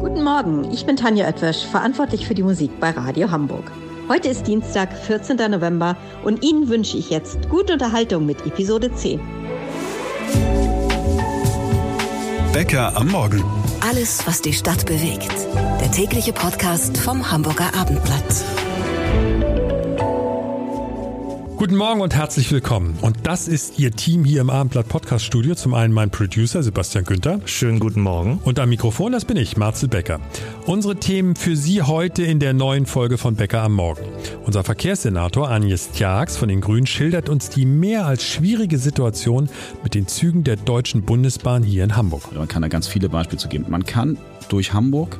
Guten Morgen, ich bin Tanja Oetwisch, verantwortlich für die Musik bei Radio Hamburg. Heute ist Dienstag, 14. November und Ihnen wünsche ich jetzt gute Unterhaltung mit Episode 10. Bäcker am Morgen. Alles, was die Stadt bewegt. Der tägliche Podcast vom Hamburger Abendblatt. Guten Morgen und herzlich willkommen. Und das ist Ihr Team hier im Abendblatt Podcast Studio. Zum einen mein Producer Sebastian Günther. Schönen guten Morgen. Und am Mikrofon, das bin ich, Marcel Becker. Unsere Themen für Sie heute in der neuen Folge von Becker am Morgen. Unser Verkehrssenator Agnes Tjax von den Grünen schildert uns die mehr als schwierige Situation mit den Zügen der Deutschen Bundesbahn hier in Hamburg. Man kann da ganz viele Beispiele zu geben. Man kann durch Hamburg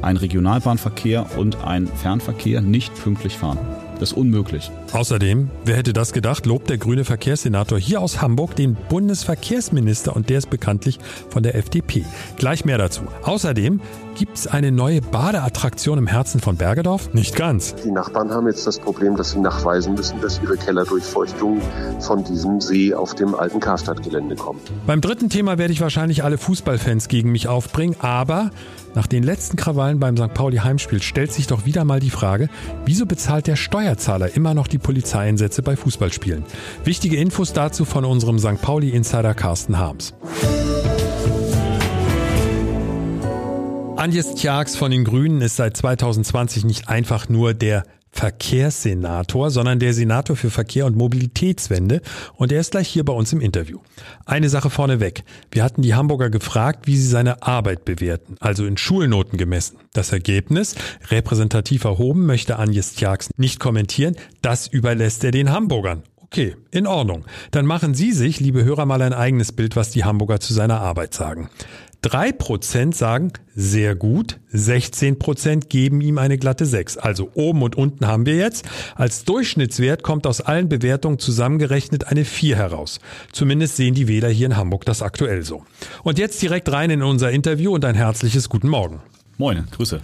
einen Regionalbahnverkehr und einen Fernverkehr nicht pünktlich fahren. Das ist unmöglich. Außerdem, wer hätte das gedacht, lobt der grüne Verkehrssenator hier aus Hamburg den Bundesverkehrsminister und der ist bekanntlich von der FDP. Gleich mehr dazu. Außerdem gibt es eine neue Badeattraktion im Herzen von Bergedorf? Nicht ganz. Die Nachbarn haben jetzt das Problem, dass sie nachweisen müssen, dass ihre Kellerdurchfeuchtung von diesem See auf dem alten Karstadtgelände kommt. Beim dritten Thema werde ich wahrscheinlich alle Fußballfans gegen mich aufbringen, aber nach den letzten Krawallen beim St. Pauli Heimspiel stellt sich doch wieder mal die Frage, wieso bezahlt der Steuerzahler immer noch die Polizeieinsätze bei Fußballspielen? Wichtige Infos dazu von unserem St. Pauli Insider Carsten Harms. Agnes Tjax von den Grünen ist seit 2020 nicht einfach nur der Verkehrssenator, sondern der Senator für Verkehr und Mobilitätswende und er ist gleich hier bei uns im Interview. Eine Sache vorneweg. Wir hatten die Hamburger gefragt, wie sie seine Arbeit bewerten, also in Schulnoten gemessen. Das Ergebnis, repräsentativ erhoben, möchte Agnes Tjax nicht kommentieren, das überlässt er den Hamburgern. Okay, in Ordnung. Dann machen Sie sich, liebe Hörer, mal ein eigenes Bild, was die Hamburger zu seiner Arbeit sagen. Drei Prozent sagen sehr gut, 16 Prozent geben ihm eine glatte 6. Also oben und unten haben wir jetzt. Als Durchschnittswert kommt aus allen Bewertungen zusammengerechnet eine 4 heraus. Zumindest sehen die Wähler hier in Hamburg das aktuell so. Und jetzt direkt rein in unser Interview und ein herzliches Guten Morgen. Moin, Grüße.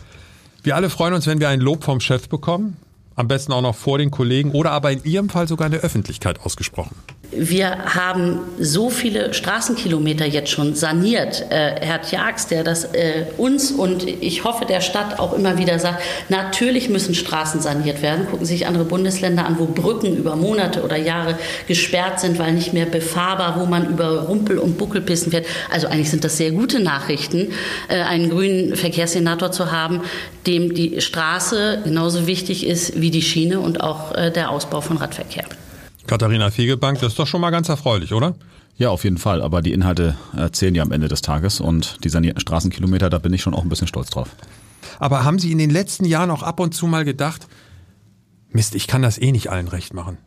Wir alle freuen uns, wenn wir ein Lob vom Chef bekommen. Am besten auch noch vor den Kollegen oder aber in Ihrem Fall sogar in der Öffentlichkeit ausgesprochen. Wir haben so viele Straßenkilometer jetzt schon saniert. Äh, Herr Tjax, der das äh, uns und ich hoffe der Stadt auch immer wieder sagt, natürlich müssen Straßen saniert werden. Gucken Sie sich andere Bundesländer an, wo Brücken über Monate oder Jahre gesperrt sind, weil nicht mehr befahrbar, wo man über Rumpel- und Buckelpissen fährt. Also eigentlich sind das sehr gute Nachrichten, äh, einen grünen Verkehrssenator zu haben, dem die Straße genauso wichtig ist wie die Schiene und auch äh, der Ausbau von Radverkehr. Katharina Fegebank, das ist doch schon mal ganz erfreulich, oder? Ja, auf jeden Fall. Aber die Inhalte zählen ja am Ende des Tages und die sanierten Straßenkilometer, da bin ich schon auch ein bisschen stolz drauf. Aber haben Sie in den letzten Jahren auch ab und zu mal gedacht, Mist, ich kann das eh nicht allen recht machen?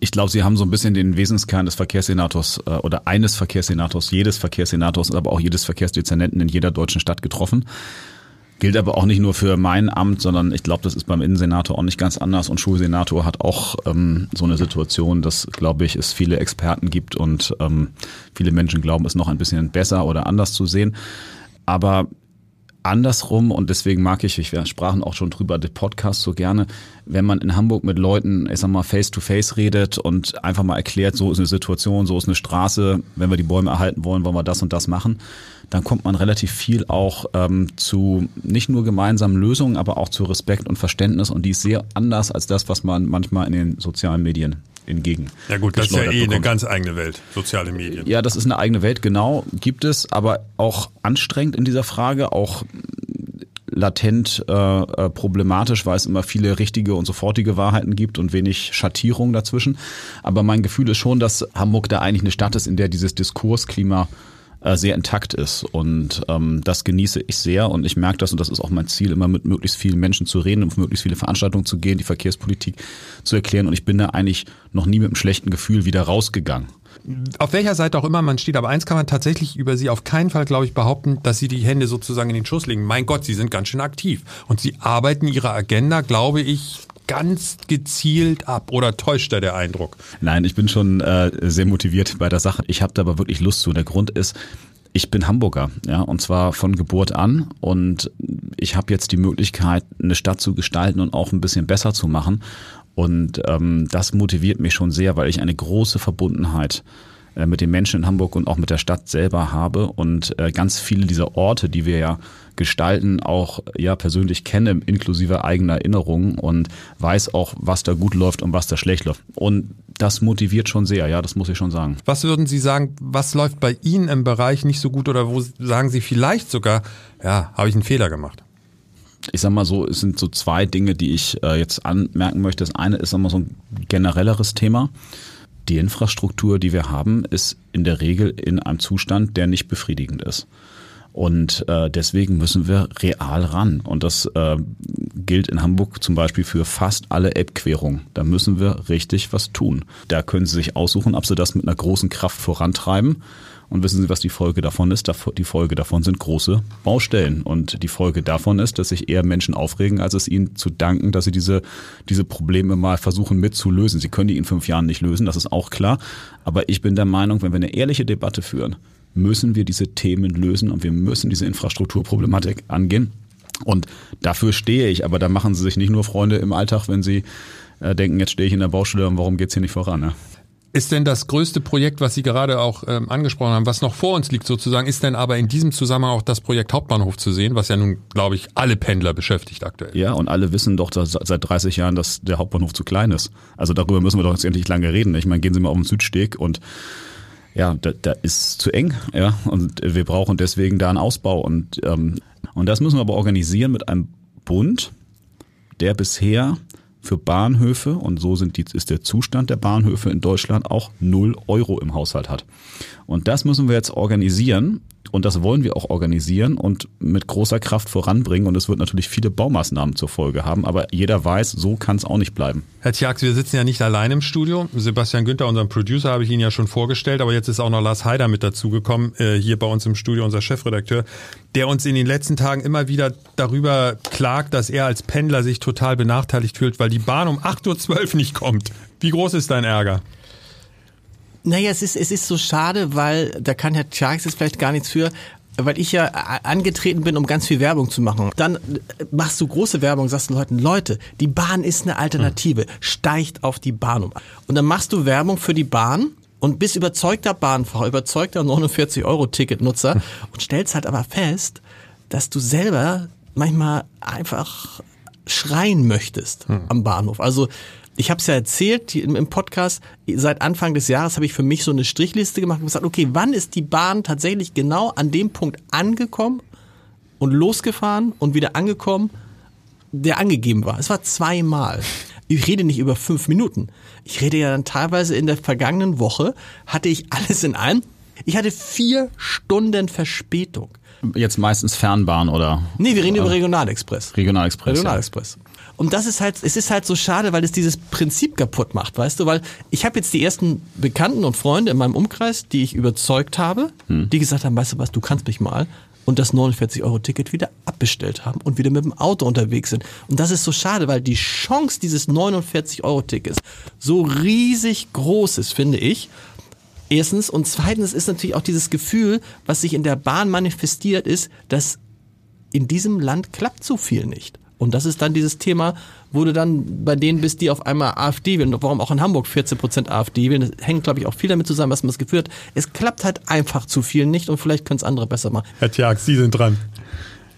Ich glaube, Sie haben so ein bisschen den Wesenskern des Verkehrssenators äh, oder eines Verkehrssenators, jedes Verkehrssenators, aber auch jedes Verkehrsdezernenten in jeder deutschen Stadt getroffen. Gilt aber auch nicht nur für mein Amt, sondern ich glaube, das ist beim Innensenator auch nicht ganz anders. Und Schulsenator hat auch ähm, so eine Situation, dass, glaube ich, es viele Experten gibt und ähm, viele Menschen glauben, es noch ein bisschen besser oder anders zu sehen. Aber andersrum, und deswegen mag ich, wir sprachen auch schon drüber, den Podcast so gerne, wenn man in Hamburg mit Leuten, ich sag mal, face to face redet und einfach mal erklärt, so ist eine Situation, so ist eine Straße, wenn wir die Bäume erhalten wollen, wollen wir das und das machen dann kommt man relativ viel auch ähm, zu nicht nur gemeinsamen Lösungen, aber auch zu Respekt und Verständnis. Und die ist sehr anders als das, was man manchmal in den sozialen Medien entgegen. Ja gut, das ist ja eh bekommt. eine ganz eigene Welt, soziale Medien. Ja, das ist eine eigene Welt, genau, gibt es, aber auch anstrengend in dieser Frage, auch latent äh, äh problematisch, weil es immer viele richtige und sofortige Wahrheiten gibt und wenig Schattierung dazwischen. Aber mein Gefühl ist schon, dass Hamburg da eigentlich eine Stadt ist, in der dieses Diskursklima äh, sehr intakt ist. Und ähm, das genieße ich sehr und ich merke das und das ist auch mein Ziel, immer mit möglichst vielen Menschen zu reden, auf möglichst viele Veranstaltungen zu gehen, die Verkehrspolitik zu erklären. Und ich bin da eigentlich noch nie mit einem schlechten Gefühl wieder rausgegangen. Auf welcher Seite auch immer man steht, aber eins kann man tatsächlich über sie auf keinen Fall, glaube ich, behaupten, dass sie die Hände sozusagen in den Schuss legen. Mein Gott, sie sind ganz schön aktiv. Und sie arbeiten ihre Agenda, glaube ich, ganz gezielt ab oder täuscht da der Eindruck? Nein, ich bin schon äh, sehr motiviert bei der Sache. Ich habe da aber wirklich Lust zu. Der Grund ist, ich bin Hamburger, ja, und zwar von Geburt an und ich habe jetzt die Möglichkeit, eine Stadt zu gestalten und auch ein bisschen besser zu machen. Und ähm, das motiviert mich schon sehr, weil ich eine große Verbundenheit äh, mit den Menschen in Hamburg und auch mit der Stadt selber habe und äh, ganz viele dieser Orte, die wir ja gestalten, auch ja persönlich kenne, inklusive eigener Erinnerungen und weiß auch, was da gut läuft und was da schlecht läuft. Und das motiviert schon sehr, ja, das muss ich schon sagen. Was würden Sie sagen, was läuft bei Ihnen im Bereich nicht so gut oder wo sagen Sie vielleicht sogar, ja, habe ich einen Fehler gemacht? ich sag mal so, es sind so zwei Dinge, die ich äh, jetzt anmerken möchte. Das eine ist einmal so ein generelleres Thema. Die Infrastruktur, die wir haben, ist in der Regel in einem Zustand, der nicht befriedigend ist. Und äh, deswegen müssen wir real ran. Und das äh, gilt in Hamburg zum Beispiel für fast alle App-Querungen. Da müssen wir richtig was tun. Da können Sie sich aussuchen, ob Sie das mit einer großen Kraft vorantreiben und wissen Sie, was die Folge davon ist? Die Folge davon sind große Baustellen. Und die Folge davon ist, dass sich eher Menschen aufregen, als es ihnen zu danken, dass sie diese, diese Probleme mal versuchen mitzulösen. Sie können die in fünf Jahren nicht lösen, das ist auch klar. Aber ich bin der Meinung, wenn wir eine ehrliche Debatte führen, müssen wir diese Themen lösen und wir müssen diese Infrastrukturproblematik angehen. Und dafür stehe ich, aber da machen Sie sich nicht nur Freunde im Alltag, wenn Sie äh, denken, jetzt stehe ich in der Baustelle und warum geht's hier nicht voran? Ne? Ist denn das größte Projekt, was Sie gerade auch ähm, angesprochen haben, was noch vor uns liegt sozusagen, ist denn aber in diesem Zusammenhang auch das Projekt Hauptbahnhof zu sehen, was ja nun, glaube ich, alle Pendler beschäftigt aktuell? Ja, und alle wissen doch seit 30 Jahren, dass der Hauptbahnhof zu klein ist. Also darüber müssen wir doch jetzt endlich lange reden. Ich meine, gehen Sie mal auf den Südsteg und ja, da, da ist zu eng, ja, und wir brauchen deswegen da einen Ausbau und ähm, und das müssen wir aber organisieren mit einem Bund, der bisher für Bahnhöfe, und so sind die, ist der Zustand der Bahnhöfe in Deutschland auch null Euro im Haushalt hat. Und das müssen wir jetzt organisieren und das wollen wir auch organisieren und mit großer Kraft voranbringen. Und es wird natürlich viele Baumaßnahmen zur Folge haben. Aber jeder weiß, so kann es auch nicht bleiben. Herr Tjax, wir sitzen ja nicht allein im Studio. Sebastian Günther, unseren Producer, habe ich Ihnen ja schon vorgestellt. Aber jetzt ist auch noch Lars Heider mit dazugekommen, äh, hier bei uns im Studio, unser Chefredakteur, der uns in den letzten Tagen immer wieder darüber klagt, dass er als Pendler sich total benachteiligt fühlt, weil die Bahn um 8.12 Uhr nicht kommt. Wie groß ist dein Ärger? Naja, es ist, es ist so schade, weil da kann Herr Charles jetzt vielleicht gar nichts für, weil ich ja angetreten bin, um ganz viel Werbung zu machen. Dann machst du große Werbung, sagst den Leuten, Leute, die Bahn ist eine Alternative, steigt auf die Bahn um. Und dann machst du Werbung für die Bahn und bist überzeugter Bahnfahrer, überzeugter 49-Euro-Ticket-Nutzer und stellst halt aber fest, dass du selber manchmal einfach schreien möchtest hm. am Bahnhof. Also ich habe es ja erzählt im Podcast, seit Anfang des Jahres habe ich für mich so eine Strichliste gemacht und gesagt, okay, wann ist die Bahn tatsächlich genau an dem Punkt angekommen und losgefahren und wieder angekommen, der angegeben war. Es war zweimal. Ich rede nicht über fünf Minuten. Ich rede ja dann teilweise in der vergangenen Woche, hatte ich alles in einem. Ich hatte vier Stunden Verspätung. Jetzt meistens Fernbahn oder? Nee, wir reden über Regionalexpress. Regionalexpress. Regionalexpress. Ja. Und das ist halt, es ist halt so schade, weil es dieses Prinzip kaputt macht, weißt du, weil ich habe jetzt die ersten Bekannten und Freunde in meinem Umkreis, die ich überzeugt habe, hm. die gesagt haben, weißt du was, du kannst mich mal und das 49-Euro-Ticket wieder abbestellt haben und wieder mit dem Auto unterwegs sind. Und das ist so schade, weil die Chance dieses 49-Euro-Tickets so riesig groß ist, finde ich. Erstens. Und zweitens ist natürlich auch dieses Gefühl, was sich in der Bahn manifestiert, ist, dass in diesem Land klappt so viel nicht. Und das ist dann dieses Thema, wo du dann bei denen bist, die auf einmal AfD wählen. Warum auch in Hamburg 14 Prozent AfD wählen. Das hängt, glaube ich, auch viel damit zusammen, was man das Gefühl hat. Es klappt halt einfach zu viel nicht und vielleicht können es andere besser machen. Herr Tjag, Sie sind dran.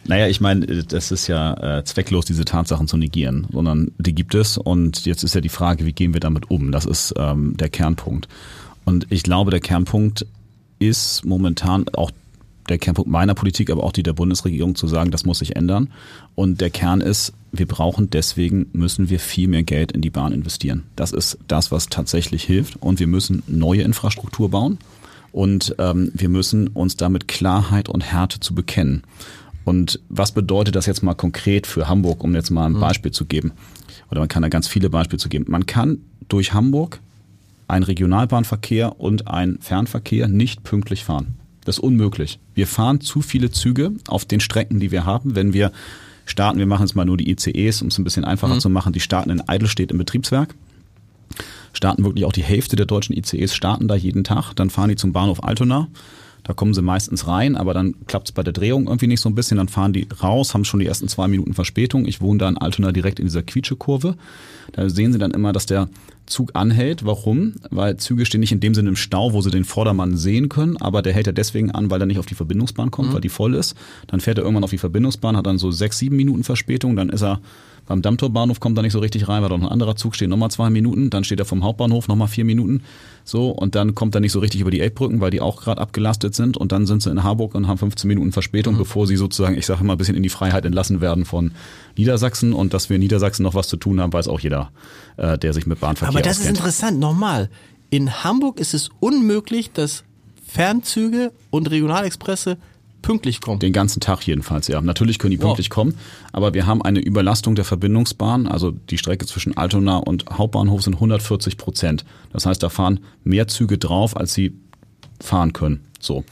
Naja, ich meine, das ist ja äh, zwecklos, diese Tatsachen zu negieren, sondern die gibt es und jetzt ist ja die Frage, wie gehen wir damit um? Das ist ähm, der Kernpunkt. Und ich glaube, der Kernpunkt ist momentan auch der Kernpunkt meiner Politik, aber auch die der Bundesregierung zu sagen, das muss sich ändern. Und der Kern ist, wir brauchen deswegen, müssen wir viel mehr Geld in die Bahn investieren. Das ist das, was tatsächlich hilft. Und wir müssen neue Infrastruktur bauen. Und ähm, wir müssen uns damit Klarheit und Härte zu bekennen. Und was bedeutet das jetzt mal konkret für Hamburg, um jetzt mal ein mhm. Beispiel zu geben? Oder man kann da ganz viele Beispiele zu geben. Man kann durch Hamburg einen Regionalbahnverkehr und einen Fernverkehr nicht pünktlich fahren. Das ist unmöglich. Wir fahren zu viele Züge auf den Strecken, die wir haben. Wenn wir starten, wir machen jetzt mal nur die ICEs, um es ein bisschen einfacher mhm. zu machen, die starten in Eidelstedt im Betriebswerk. Starten wirklich auch die Hälfte der deutschen ICEs starten da jeden Tag. Dann fahren die zum Bahnhof Altona. Da kommen sie meistens rein, aber dann klappt es bei der Drehung irgendwie nicht so ein bisschen. Dann fahren die raus, haben schon die ersten zwei Minuten Verspätung. Ich wohne da in Altona direkt in dieser Quietschekurve. Da sehen sie dann immer, dass der Zug anhält. Warum? Weil Züge stehen nicht in dem Sinne im Stau, wo sie den Vordermann sehen können, aber der hält ja deswegen an, weil er nicht auf die Verbindungsbahn kommt, mhm. weil die voll ist. Dann fährt er irgendwann auf die Verbindungsbahn, hat dann so sechs, sieben Minuten Verspätung, dann ist er beim Dammtorbahnhof kommt er nicht so richtig rein, weil dort ein anderer Zug steht, nochmal zwei Minuten. Dann steht er vom Hauptbahnhof nochmal vier Minuten. So, und dann kommt er nicht so richtig über die Elbbrücken, weil die auch gerade abgelastet sind. Und dann sind sie in Harburg und haben 15 Minuten Verspätung, mhm. bevor sie sozusagen, ich sage mal, ein bisschen in die Freiheit entlassen werden von Niedersachsen. Und dass wir in Niedersachsen noch was zu tun haben, weiß auch jeder, äh, der sich mit Bahnverkehr Aber das auskennt. ist interessant, nochmal. In Hamburg ist es unmöglich, dass Fernzüge und Regionalexpresse pünktlich kommen. Den ganzen Tag jedenfalls, ja. Natürlich können die pünktlich wow. kommen, aber wir haben eine Überlastung der Verbindungsbahn. Also die Strecke zwischen Altona und Hauptbahnhof sind 140 Prozent. Das heißt, da fahren mehr Züge drauf, als sie fahren können. So.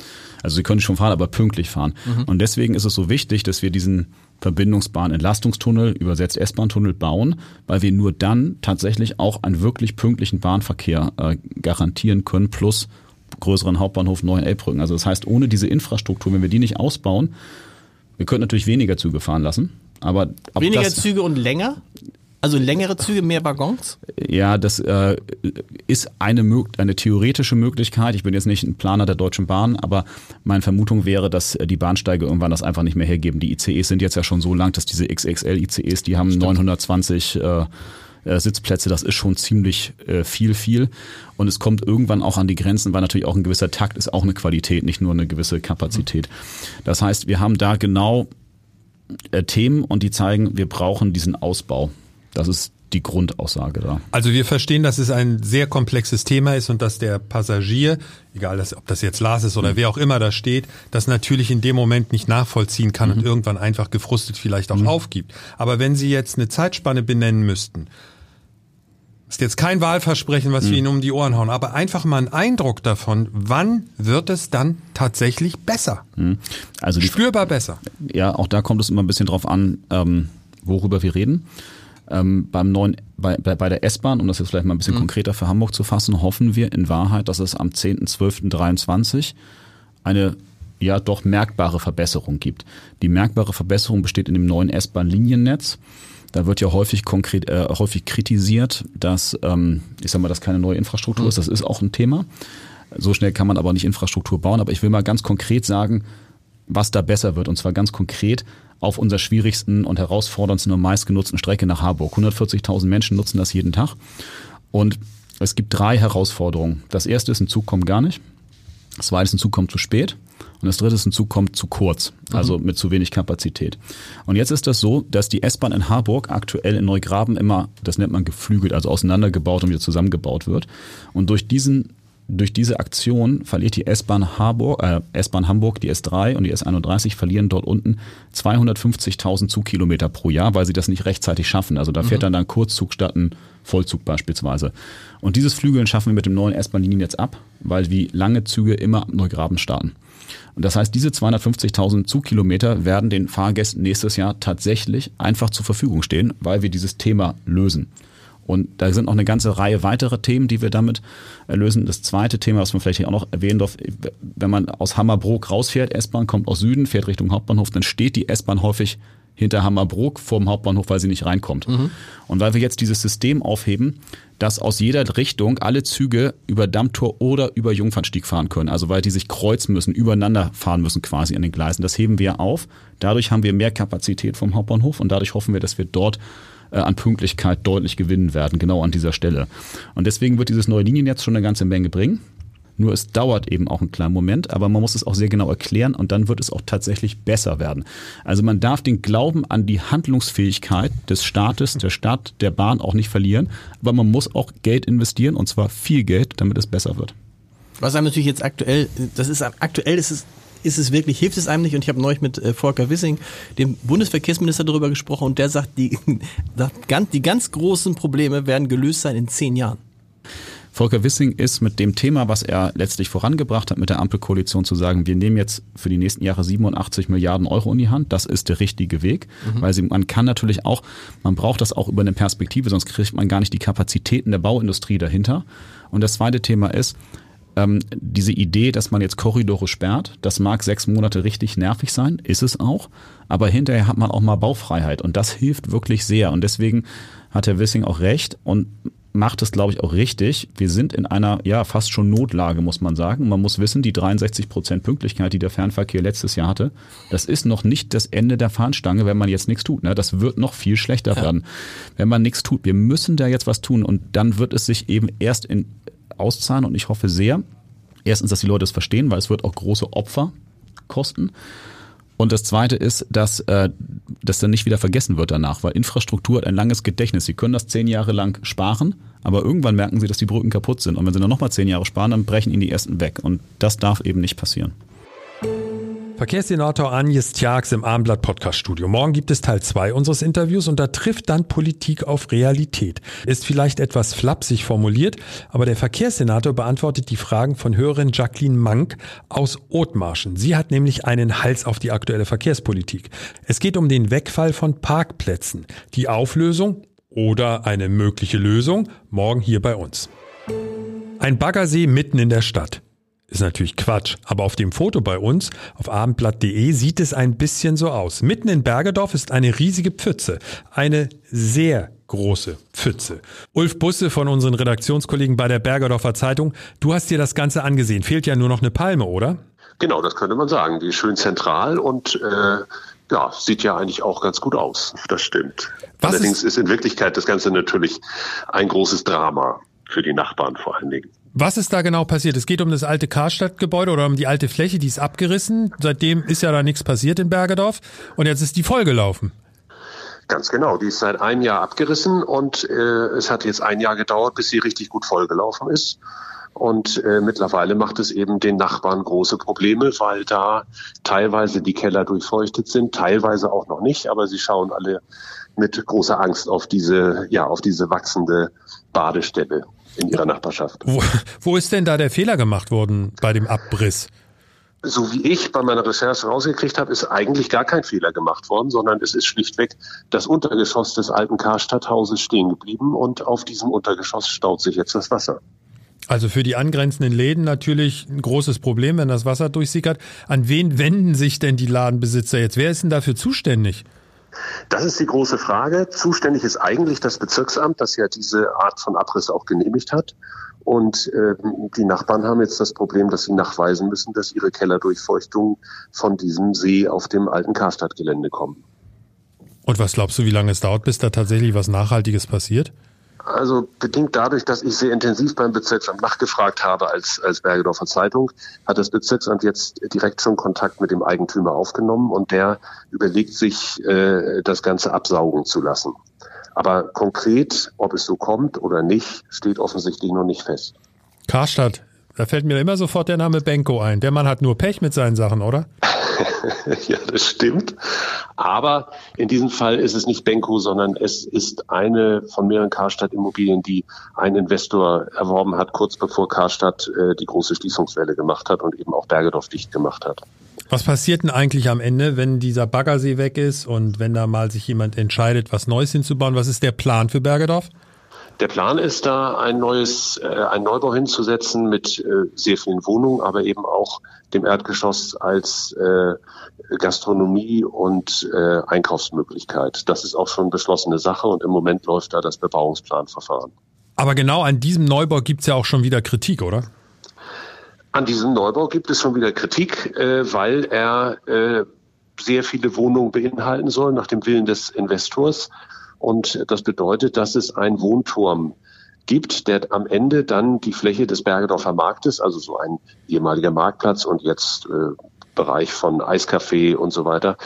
Also sie können schon fahren, aber pünktlich fahren. Mhm. Und deswegen ist es so wichtig, dass wir diesen Verbindungsbahn-Entlastungstunnel, übersetzt S-Bahn-Tunnel bauen, weil wir nur dann tatsächlich auch einen wirklich pünktlichen Bahnverkehr äh, garantieren können, plus größeren Hauptbahnhof neuen Elbbrücken. Also das heißt, ohne diese Infrastruktur, wenn wir die nicht ausbauen, wir könnten natürlich weniger Züge fahren lassen, aber weniger Züge und länger? Also längere Züge, mehr Waggons? Ja, das äh, ist eine, eine theoretische Möglichkeit. Ich bin jetzt nicht ein Planer der Deutschen Bahn, aber meine Vermutung wäre, dass die Bahnsteige irgendwann das einfach nicht mehr hergeben. Die ICEs sind jetzt ja schon so lang, dass diese XXL-ICEs, die haben Stimmt. 920 äh, äh, Sitzplätze, das ist schon ziemlich äh, viel, viel. Und es kommt irgendwann auch an die Grenzen, weil natürlich auch ein gewisser Takt ist auch eine Qualität, nicht nur eine gewisse Kapazität. Das heißt, wir haben da genau äh, Themen und die zeigen, wir brauchen diesen Ausbau. Das ist die Grundaussage da. Also wir verstehen, dass es ein sehr komplexes Thema ist und dass der Passagier, egal ob das jetzt Lars ist oder mhm. wer auch immer da steht, das natürlich in dem Moment nicht nachvollziehen kann mhm. und irgendwann einfach gefrustet vielleicht auch mhm. aufgibt. Aber wenn Sie jetzt eine Zeitspanne benennen müssten, ist jetzt kein Wahlversprechen, was wir mhm. Ihnen um die Ohren hauen, aber einfach mal einen Eindruck davon, wann wird es dann tatsächlich besser? Mhm. Also die, spürbar besser. Ja, auch da kommt es immer ein bisschen drauf an, ähm, worüber wir reden. Ähm, beim neuen, bei, bei, bei der S-Bahn, um das jetzt vielleicht mal ein bisschen mhm. konkreter für Hamburg zu fassen, hoffen wir in Wahrheit, dass es am 10.12.23 eine ja doch merkbare Verbesserung gibt. Die merkbare Verbesserung besteht in dem neuen S-Bahn-Liniennetz. Da wird ja häufig konkret, äh, häufig kritisiert, dass, ähm, ich sag mal, das keine neue Infrastruktur mhm. ist. Das ist auch ein Thema. So schnell kann man aber nicht Infrastruktur bauen. Aber ich will mal ganz konkret sagen, was da besser wird. Und zwar ganz konkret auf unserer schwierigsten und herausforderndsten und meistgenutzten Strecke nach Harburg. 140.000 Menschen nutzen das jeden Tag. Und es gibt drei Herausforderungen. Das erste ist, ein Zug kommt gar nicht. Das zweite ist, ein Zug kommt zu spät. Und das dritte ist, ein Zug kommt zu kurz, also mhm. mit zu wenig Kapazität. Und jetzt ist das so, dass die S-Bahn in Harburg aktuell in Neugraben immer, das nennt man geflügelt, also auseinandergebaut und wieder zusammengebaut wird. Und durch diesen durch diese Aktion verliert die S-Bahn Harburg, äh, S-Bahn Hamburg, die S3 und die S31 verlieren dort unten 250.000 Zugkilometer pro Jahr, weil sie das nicht rechtzeitig schaffen. Also da fährt mhm. dann ein Kurzzug statt ein Vollzug beispielsweise. Und dieses Flügeln schaffen wir mit dem neuen S-Bahn-Linien jetzt ab, weil die lange Züge immer am Neugraben starten. Und das heißt, diese 250.000 Zugkilometer werden den Fahrgästen nächstes Jahr tatsächlich einfach zur Verfügung stehen, weil wir dieses Thema lösen. Und da sind noch eine ganze Reihe weiterer Themen, die wir damit lösen. Das zweite Thema, was man vielleicht hier auch noch erwähnen darf, wenn man aus Hammerbrook rausfährt, S-Bahn kommt aus Süden, fährt Richtung Hauptbahnhof, dann steht die S-Bahn häufig hinter Hammerbrook vorm Hauptbahnhof, weil sie nicht reinkommt. Mhm. Und weil wir jetzt dieses System aufheben, dass aus jeder Richtung alle Züge über Dammtor oder über Jungfernstieg fahren können. Also weil die sich kreuzen müssen, übereinander fahren müssen quasi an den Gleisen. Das heben wir auf. Dadurch haben wir mehr Kapazität vom Hauptbahnhof und dadurch hoffen wir, dass wir dort an Pünktlichkeit deutlich gewinnen werden, genau an dieser Stelle. Und deswegen wird dieses neue Liniennetz schon eine ganze Menge bringen. Nur es dauert eben auch einen kleinen Moment, aber man muss es auch sehr genau erklären und dann wird es auch tatsächlich besser werden. Also man darf den Glauben an die Handlungsfähigkeit des Staates, der Stadt, der Bahn auch nicht verlieren, aber man muss auch Geld investieren und zwar viel Geld, damit es besser wird. Was einem natürlich jetzt aktuell, das ist aktuell ist es ist es wirklich, hilft es einem nicht? Und ich habe neulich mit äh, Volker Wissing, dem Bundesverkehrsminister, darüber gesprochen und der sagt, die, die ganz großen Probleme werden gelöst sein in zehn Jahren. Volker Wissing ist mit dem Thema, was er letztlich vorangebracht hat, mit der Ampelkoalition zu sagen, wir nehmen jetzt für die nächsten Jahre 87 Milliarden Euro in die Hand. Das ist der richtige Weg, mhm. weil sie, man kann natürlich auch, man braucht das auch über eine Perspektive, sonst kriegt man gar nicht die Kapazitäten der Bauindustrie dahinter. Und das zweite Thema ist, ähm, diese Idee, dass man jetzt Korridore sperrt, das mag sechs Monate richtig nervig sein, ist es auch, aber hinterher hat man auch mal Baufreiheit und das hilft wirklich sehr und deswegen hat Herr Wissing auch recht und macht es, glaube ich, auch richtig. Wir sind in einer, ja, fast schon Notlage, muss man sagen. Man muss wissen, die 63 Prozent Pünktlichkeit, die der Fernverkehr letztes Jahr hatte, das ist noch nicht das Ende der Fahnenstange, wenn man jetzt nichts tut. Ne? Das wird noch viel schlechter ja. werden, wenn man nichts tut. Wir müssen da jetzt was tun und dann wird es sich eben erst in auszahlen und ich hoffe sehr, erstens, dass die Leute es verstehen, weil es wird auch große Opfer kosten. Und das Zweite ist, dass äh, das dann nicht wieder vergessen wird danach, weil Infrastruktur hat ein langes Gedächtnis. Sie können das zehn Jahre lang sparen, aber irgendwann merken sie, dass die Brücken kaputt sind. Und wenn sie dann nochmal zehn Jahre sparen, dann brechen ihnen die ersten weg. Und das darf eben nicht passieren. Verkehrssenator Agnes Tjax im Abendblatt Podcast Studio. Morgen gibt es Teil 2 unseres Interviews und da trifft dann Politik auf Realität. Ist vielleicht etwas flapsig formuliert, aber der Verkehrssenator beantwortet die Fragen von Hörerin Jacqueline Mank aus Othmarschen. Sie hat nämlich einen Hals auf die aktuelle Verkehrspolitik. Es geht um den Wegfall von Parkplätzen, die Auflösung oder eine mögliche Lösung morgen hier bei uns. Ein Baggersee mitten in der Stadt. Ist natürlich Quatsch, aber auf dem Foto bei uns auf abendblatt.de sieht es ein bisschen so aus. Mitten in Bergedorf ist eine riesige Pfütze, eine sehr große Pfütze. Ulf Busse von unseren Redaktionskollegen bei der Bergerdorfer Zeitung, du hast dir das Ganze angesehen. Fehlt ja nur noch eine Palme, oder? Genau, das könnte man sagen. Die ist schön zentral und äh, ja, sieht ja eigentlich auch ganz gut aus. Das stimmt. Was Allerdings ist, ist in Wirklichkeit das Ganze natürlich ein großes Drama für die Nachbarn vor allen Dingen. Was ist da genau passiert? Es geht um das alte Karstadtgebäude oder um die alte Fläche, die ist abgerissen. Seitdem ist ja da nichts passiert in Bergedorf und jetzt ist die vollgelaufen. Ganz genau, die ist seit einem Jahr abgerissen und äh, es hat jetzt ein Jahr gedauert, bis sie richtig gut vollgelaufen ist. Und äh, mittlerweile macht es eben den Nachbarn große Probleme, weil da teilweise die Keller durchfeuchtet sind, teilweise auch noch nicht, aber sie schauen alle mit großer Angst auf diese, ja, auf diese wachsende Badestelle in ihrer Nachbarschaft. Wo, wo ist denn da der Fehler gemacht worden bei dem Abriss? so wie ich bei meiner Recherche rausgekriegt habe, ist eigentlich gar kein Fehler gemacht worden, sondern es ist schlichtweg das Untergeschoss des alten Karstadthauses stehen geblieben und auf diesem Untergeschoss staut sich jetzt das Wasser. Also für die angrenzenden Läden natürlich ein großes Problem, wenn das Wasser durchsickert. An wen wenden sich denn die Ladenbesitzer jetzt? Wer ist denn dafür zuständig? Das ist die große Frage. Zuständig ist eigentlich das Bezirksamt, das ja diese Art von Abriss auch genehmigt hat. Und äh, die Nachbarn haben jetzt das Problem, dass sie nachweisen müssen, dass ihre Kellerdurchfeuchtung von diesem See auf dem alten Karstadtgelände kommen. Und was glaubst du, wie lange es dauert, bis da tatsächlich was Nachhaltiges passiert? Also bedingt dadurch, dass ich sehr intensiv beim Bezirksamt nachgefragt habe als, als Bergedorfer Zeitung, hat das Bezirksamt jetzt direkt schon Kontakt mit dem Eigentümer aufgenommen und der überlegt sich, äh, das Ganze absaugen zu lassen. Aber konkret, ob es so kommt oder nicht, steht offensichtlich noch nicht fest. Karstadt, da fällt mir immer sofort der Name Benko ein. Der Mann hat nur Pech mit seinen Sachen, oder? ja, das stimmt. Aber in diesem Fall ist es nicht Benko, sondern es ist eine von mehreren Karstadt-Immobilien, die ein Investor erworben hat, kurz bevor Karstadt äh, die große Schließungswelle gemacht hat und eben auch Bergedorf dicht gemacht hat. Was passiert denn eigentlich am Ende, wenn dieser Baggersee weg ist und wenn da mal sich jemand entscheidet, was Neues hinzubauen? Was ist der Plan für Bergedorf? Der Plan ist da, ein neues, äh, ein Neubau hinzusetzen mit äh, sehr vielen Wohnungen, aber eben auch dem Erdgeschoss als äh, Gastronomie und äh, Einkaufsmöglichkeit. Das ist auch schon beschlossene Sache und im Moment läuft da das Bebauungsplanverfahren. Aber genau an diesem Neubau gibt's ja auch schon wieder Kritik, oder? An diesem Neubau gibt es schon wieder Kritik, äh, weil er äh, sehr viele Wohnungen beinhalten soll nach dem Willen des Investors. Und das bedeutet, dass es einen Wohnturm gibt, der am Ende dann die Fläche des Bergedorfer Marktes, also so ein ehemaliger Marktplatz und jetzt äh, Bereich von Eiscafé und so weiter,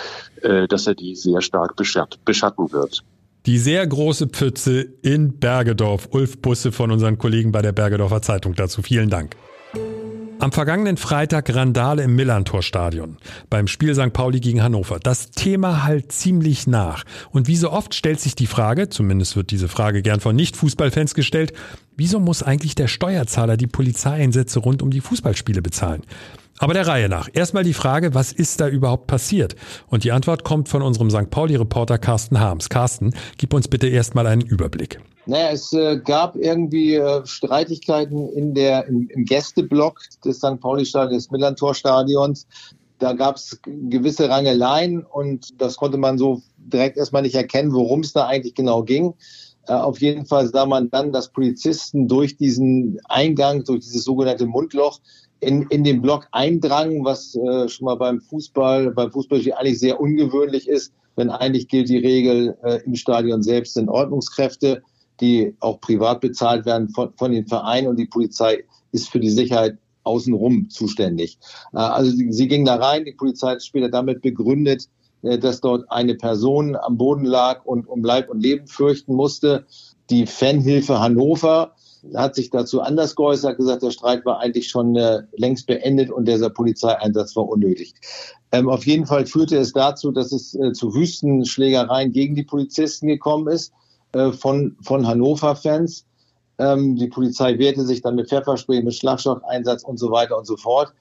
äh, dass er die sehr stark beschatten wird. Die sehr große Pfütze in Bergedorf. Ulf Busse von unseren Kollegen bei der Bergedorfer Zeitung dazu. Vielen Dank. Am vergangenen Freitag Randale im Millantor-Stadion beim Spiel St. Pauli gegen Hannover. Das Thema halt ziemlich nach. Und wie so oft stellt sich die Frage, zumindest wird diese Frage gern von Nicht-Fußballfans gestellt, wieso muss eigentlich der Steuerzahler die Polizeieinsätze rund um die Fußballspiele bezahlen? Aber der Reihe nach. Erstmal die Frage, was ist da überhaupt passiert? Und die Antwort kommt von unserem St. Pauli-Reporter Carsten Harms. Carsten, gib uns bitte erstmal einen Überblick. Naja, es äh, gab irgendwie äh, Streitigkeiten in der, im, im Gästeblock des St. Pauli-Stadions, des Millantor-Stadions. Da gab es gewisse Rangeleien und das konnte man so direkt erstmal nicht erkennen, worum es da eigentlich genau ging. Äh, auf jeden Fall sah man dann, dass Polizisten durch diesen Eingang, durch dieses sogenannte Mundloch in, in den Block eindrangen, was äh, schon mal beim Fußball, beim Fußballspiel eigentlich sehr ungewöhnlich ist, denn eigentlich gilt die Regel, äh, im Stadion selbst sind Ordnungskräfte, die auch privat bezahlt werden von, von den Vereinen und die Polizei ist für die Sicherheit außenrum zuständig. Äh, also sie, sie ging da rein, die Polizei hat später damit begründet, äh, dass dort eine Person am Boden lag und um Leib und Leben fürchten musste. Die Fanhilfe Hannover hat sich dazu anders geäußert, gesagt, der Streit war eigentlich schon äh, längst beendet und dieser Polizeieinsatz war unnötig. Ähm, auf jeden Fall führte es dazu, dass es äh, zu Wüstenschlägereien gegen die Polizisten gekommen ist äh, von, von Hannover-Fans. Ähm, die Polizei wehrte sich dann mit Pfefferspray, mit Schlagstockeinsatz und so weiter und so fort.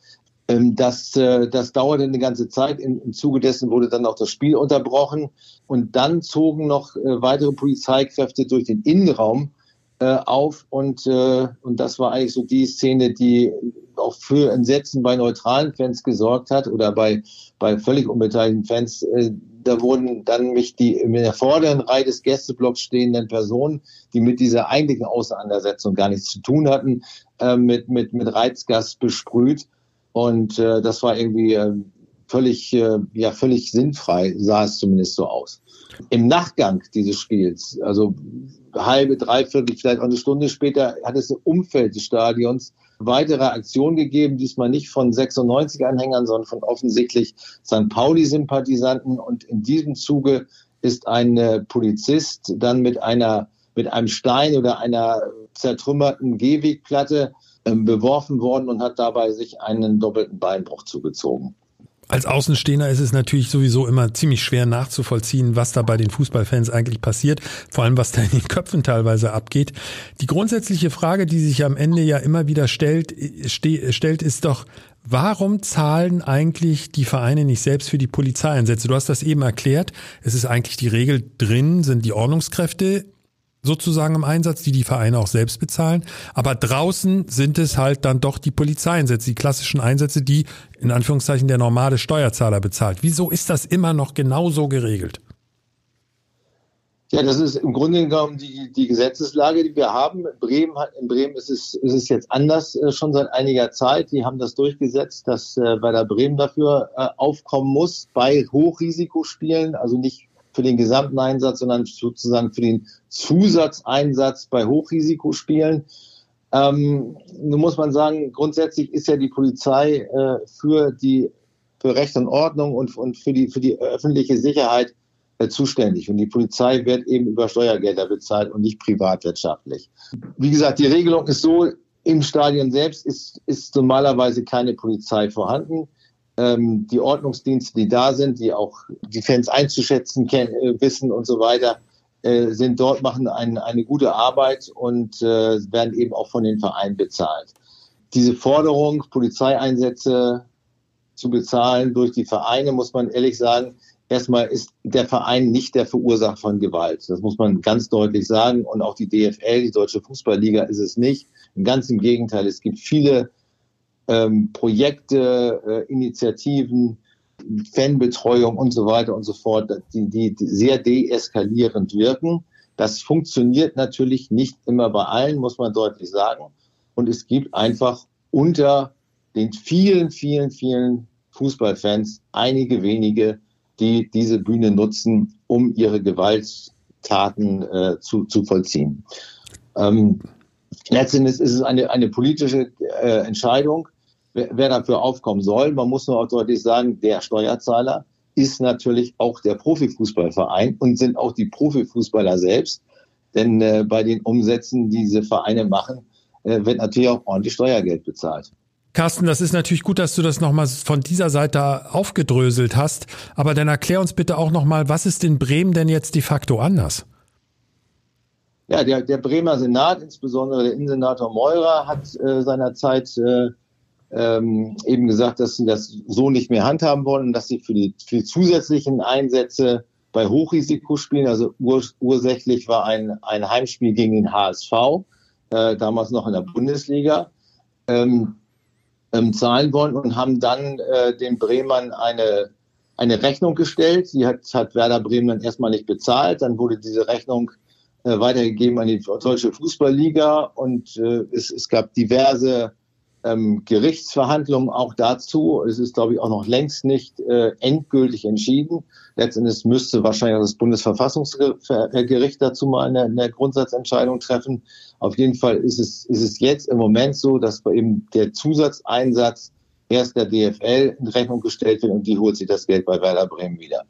Ähm, das, äh, das dauerte eine ganze Zeit. Im, Im Zuge dessen wurde dann auch das Spiel unterbrochen. Und dann zogen noch äh, weitere Polizeikräfte durch den Innenraum auf. Und, äh, und das war eigentlich so die Szene, die auch für Entsetzen bei neutralen Fans gesorgt hat oder bei, bei völlig unbeteiligten Fans. Äh, da wurden dann mich die in der vorderen Reihe des Gästeblocks stehenden Personen, die mit dieser eigentlichen Auseinandersetzung gar nichts zu tun hatten, äh, mit, mit, mit Reizgas besprüht. Und äh, das war irgendwie äh, völlig, äh, ja, völlig sinnfrei, sah es zumindest so aus. Im Nachgang dieses Spiels, also halbe, dreiviertel, vielleicht auch eine Stunde später, hat es im Umfeld des Stadions weitere Aktionen gegeben, diesmal nicht von 96-Anhängern, sondern von offensichtlich St. Pauli-Sympathisanten. Und in diesem Zuge ist ein äh, Polizist dann mit einer mit einem Stein oder einer zertrümmerten Gehwegplatte ähm, beworfen worden und hat dabei sich einen doppelten Beinbruch zugezogen. Als Außenstehender ist es natürlich sowieso immer ziemlich schwer nachzuvollziehen, was da bei den Fußballfans eigentlich passiert, vor allem was da in den Köpfen teilweise abgeht. Die grundsätzliche Frage, die sich am Ende ja immer wieder stellt, stellt ist doch, Warum zahlen eigentlich die Vereine nicht selbst für die Polizeieinsätze? Du hast das eben erklärt. Es ist eigentlich die Regel drin, sind die Ordnungskräfte sozusagen im Einsatz, die die Vereine auch selbst bezahlen. Aber draußen sind es halt dann doch die Polizeieinsätze, die klassischen Einsätze, die in Anführungszeichen der normale Steuerzahler bezahlt. Wieso ist das immer noch genauso geregelt? Ja, das ist im Grunde genommen die, die Gesetzeslage, die wir haben. Bremen hat, in Bremen ist es, ist es jetzt anders äh, schon seit einiger Zeit. Die haben das durchgesetzt, dass äh, bei der Bremen dafür äh, aufkommen muss bei Hochrisikospielen, also nicht für den gesamten Einsatz, sondern sozusagen für den Zusatzeinsatz bei Hochrisikospielen. Ähm, nun muss man sagen, grundsätzlich ist ja die Polizei äh, für die für Recht und Ordnung und, und für die für die öffentliche Sicherheit äh, zuständig. Und die Polizei wird eben über Steuergelder bezahlt und nicht privatwirtschaftlich. Wie gesagt, die Regelung ist so, im Stadion selbst ist, ist normalerweise keine Polizei vorhanden ähm, die Ordnungsdienste, die da sind, die auch die Fans einzuschätzen kennen, äh, wissen und so weiter, äh, sind dort, machen ein, eine gute Arbeit und äh, werden eben auch von den Vereinen bezahlt. Diese Forderung, Polizeieinsätze zu bezahlen durch die Vereine, muss man ehrlich sagen, erstmal ist der Verein nicht der Verursacher von Gewalt. Das muss man ganz deutlich sagen. Und auch die DFL, die Deutsche Fußballliga, ist es nicht. Ganz im Gegenteil, es gibt viele ähm, Projekte, äh, Initiativen, Fanbetreuung und so weiter und so fort, die, die, sehr deeskalierend wirken. Das funktioniert natürlich nicht immer bei allen, muss man deutlich sagen. Und es gibt einfach unter den vielen, vielen, vielen Fußballfans einige wenige, die diese Bühne nutzen, um ihre Gewalttaten äh, zu, zu vollziehen. Ähm, letztendlich ist es eine, eine politische äh, Entscheidung wer, wer dafür aufkommen soll. Man muss nur auch deutlich sagen, der Steuerzahler ist natürlich auch der Profifußballverein und sind auch die Profifußballer selbst. Denn äh, bei den Umsätzen, die diese Vereine machen, äh, wird natürlich auch ordentlich Steuergeld bezahlt. Carsten, das ist natürlich gut, dass du das nochmal von dieser Seite aufgedröselt hast. Aber dann erklär uns bitte auch nochmal, was ist in Bremen denn jetzt de facto anders? Ja, der, der Bremer Senat, insbesondere der Innensenator Meurer, hat äh, seinerzeit äh, ähm, eben gesagt, dass sie das so nicht mehr handhaben wollen dass sie für die, für die zusätzlichen Einsätze bei Hochrisikospielen, also ur, ursächlich war ein, ein Heimspiel gegen den HSV, äh, damals noch in der Bundesliga, ähm, ähm, zahlen wollen und haben dann äh, den Bremern eine, eine Rechnung gestellt. Die hat, hat Werder Bremen dann erstmal nicht bezahlt. Dann wurde diese Rechnung äh, weitergegeben an die Deutsche Fußballliga und äh, es, es gab diverse ähm, Gerichtsverhandlungen auch dazu. Es ist, glaube ich, auch noch längst nicht äh, endgültig entschieden. Letztendlich müsste wahrscheinlich das Bundesverfassungsgericht dazu mal eine, eine Grundsatzentscheidung treffen. Auf jeden Fall ist es, ist es jetzt im Moment so, dass eben der Zusatzeinsatz erst der DFL in Rechnung gestellt wird und die holt sich das Geld bei Werder Bremen wieder.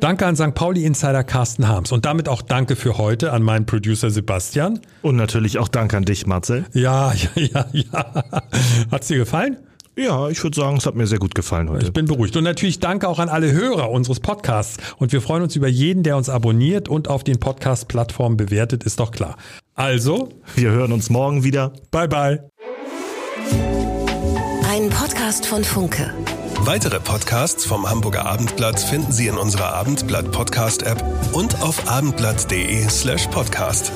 Danke an St. Pauli-Insider Carsten Harms und damit auch danke für heute an meinen Producer Sebastian. Und natürlich auch danke an dich, Marcel. Ja, ja, ja, ja. Hat's dir gefallen? Ja, ich würde sagen, es hat mir sehr gut gefallen heute. Ich bin beruhigt. Und natürlich danke auch an alle Hörer unseres Podcasts. Und wir freuen uns über jeden, der uns abonniert und auf den Podcast-Plattformen bewertet, ist doch klar. Also, wir hören uns morgen wieder. Bye, bye. Ein Podcast von Funke. Weitere Podcasts vom Hamburger Abendblatt finden Sie in unserer Abendblatt Podcast App und auf abendblatt.de slash podcast.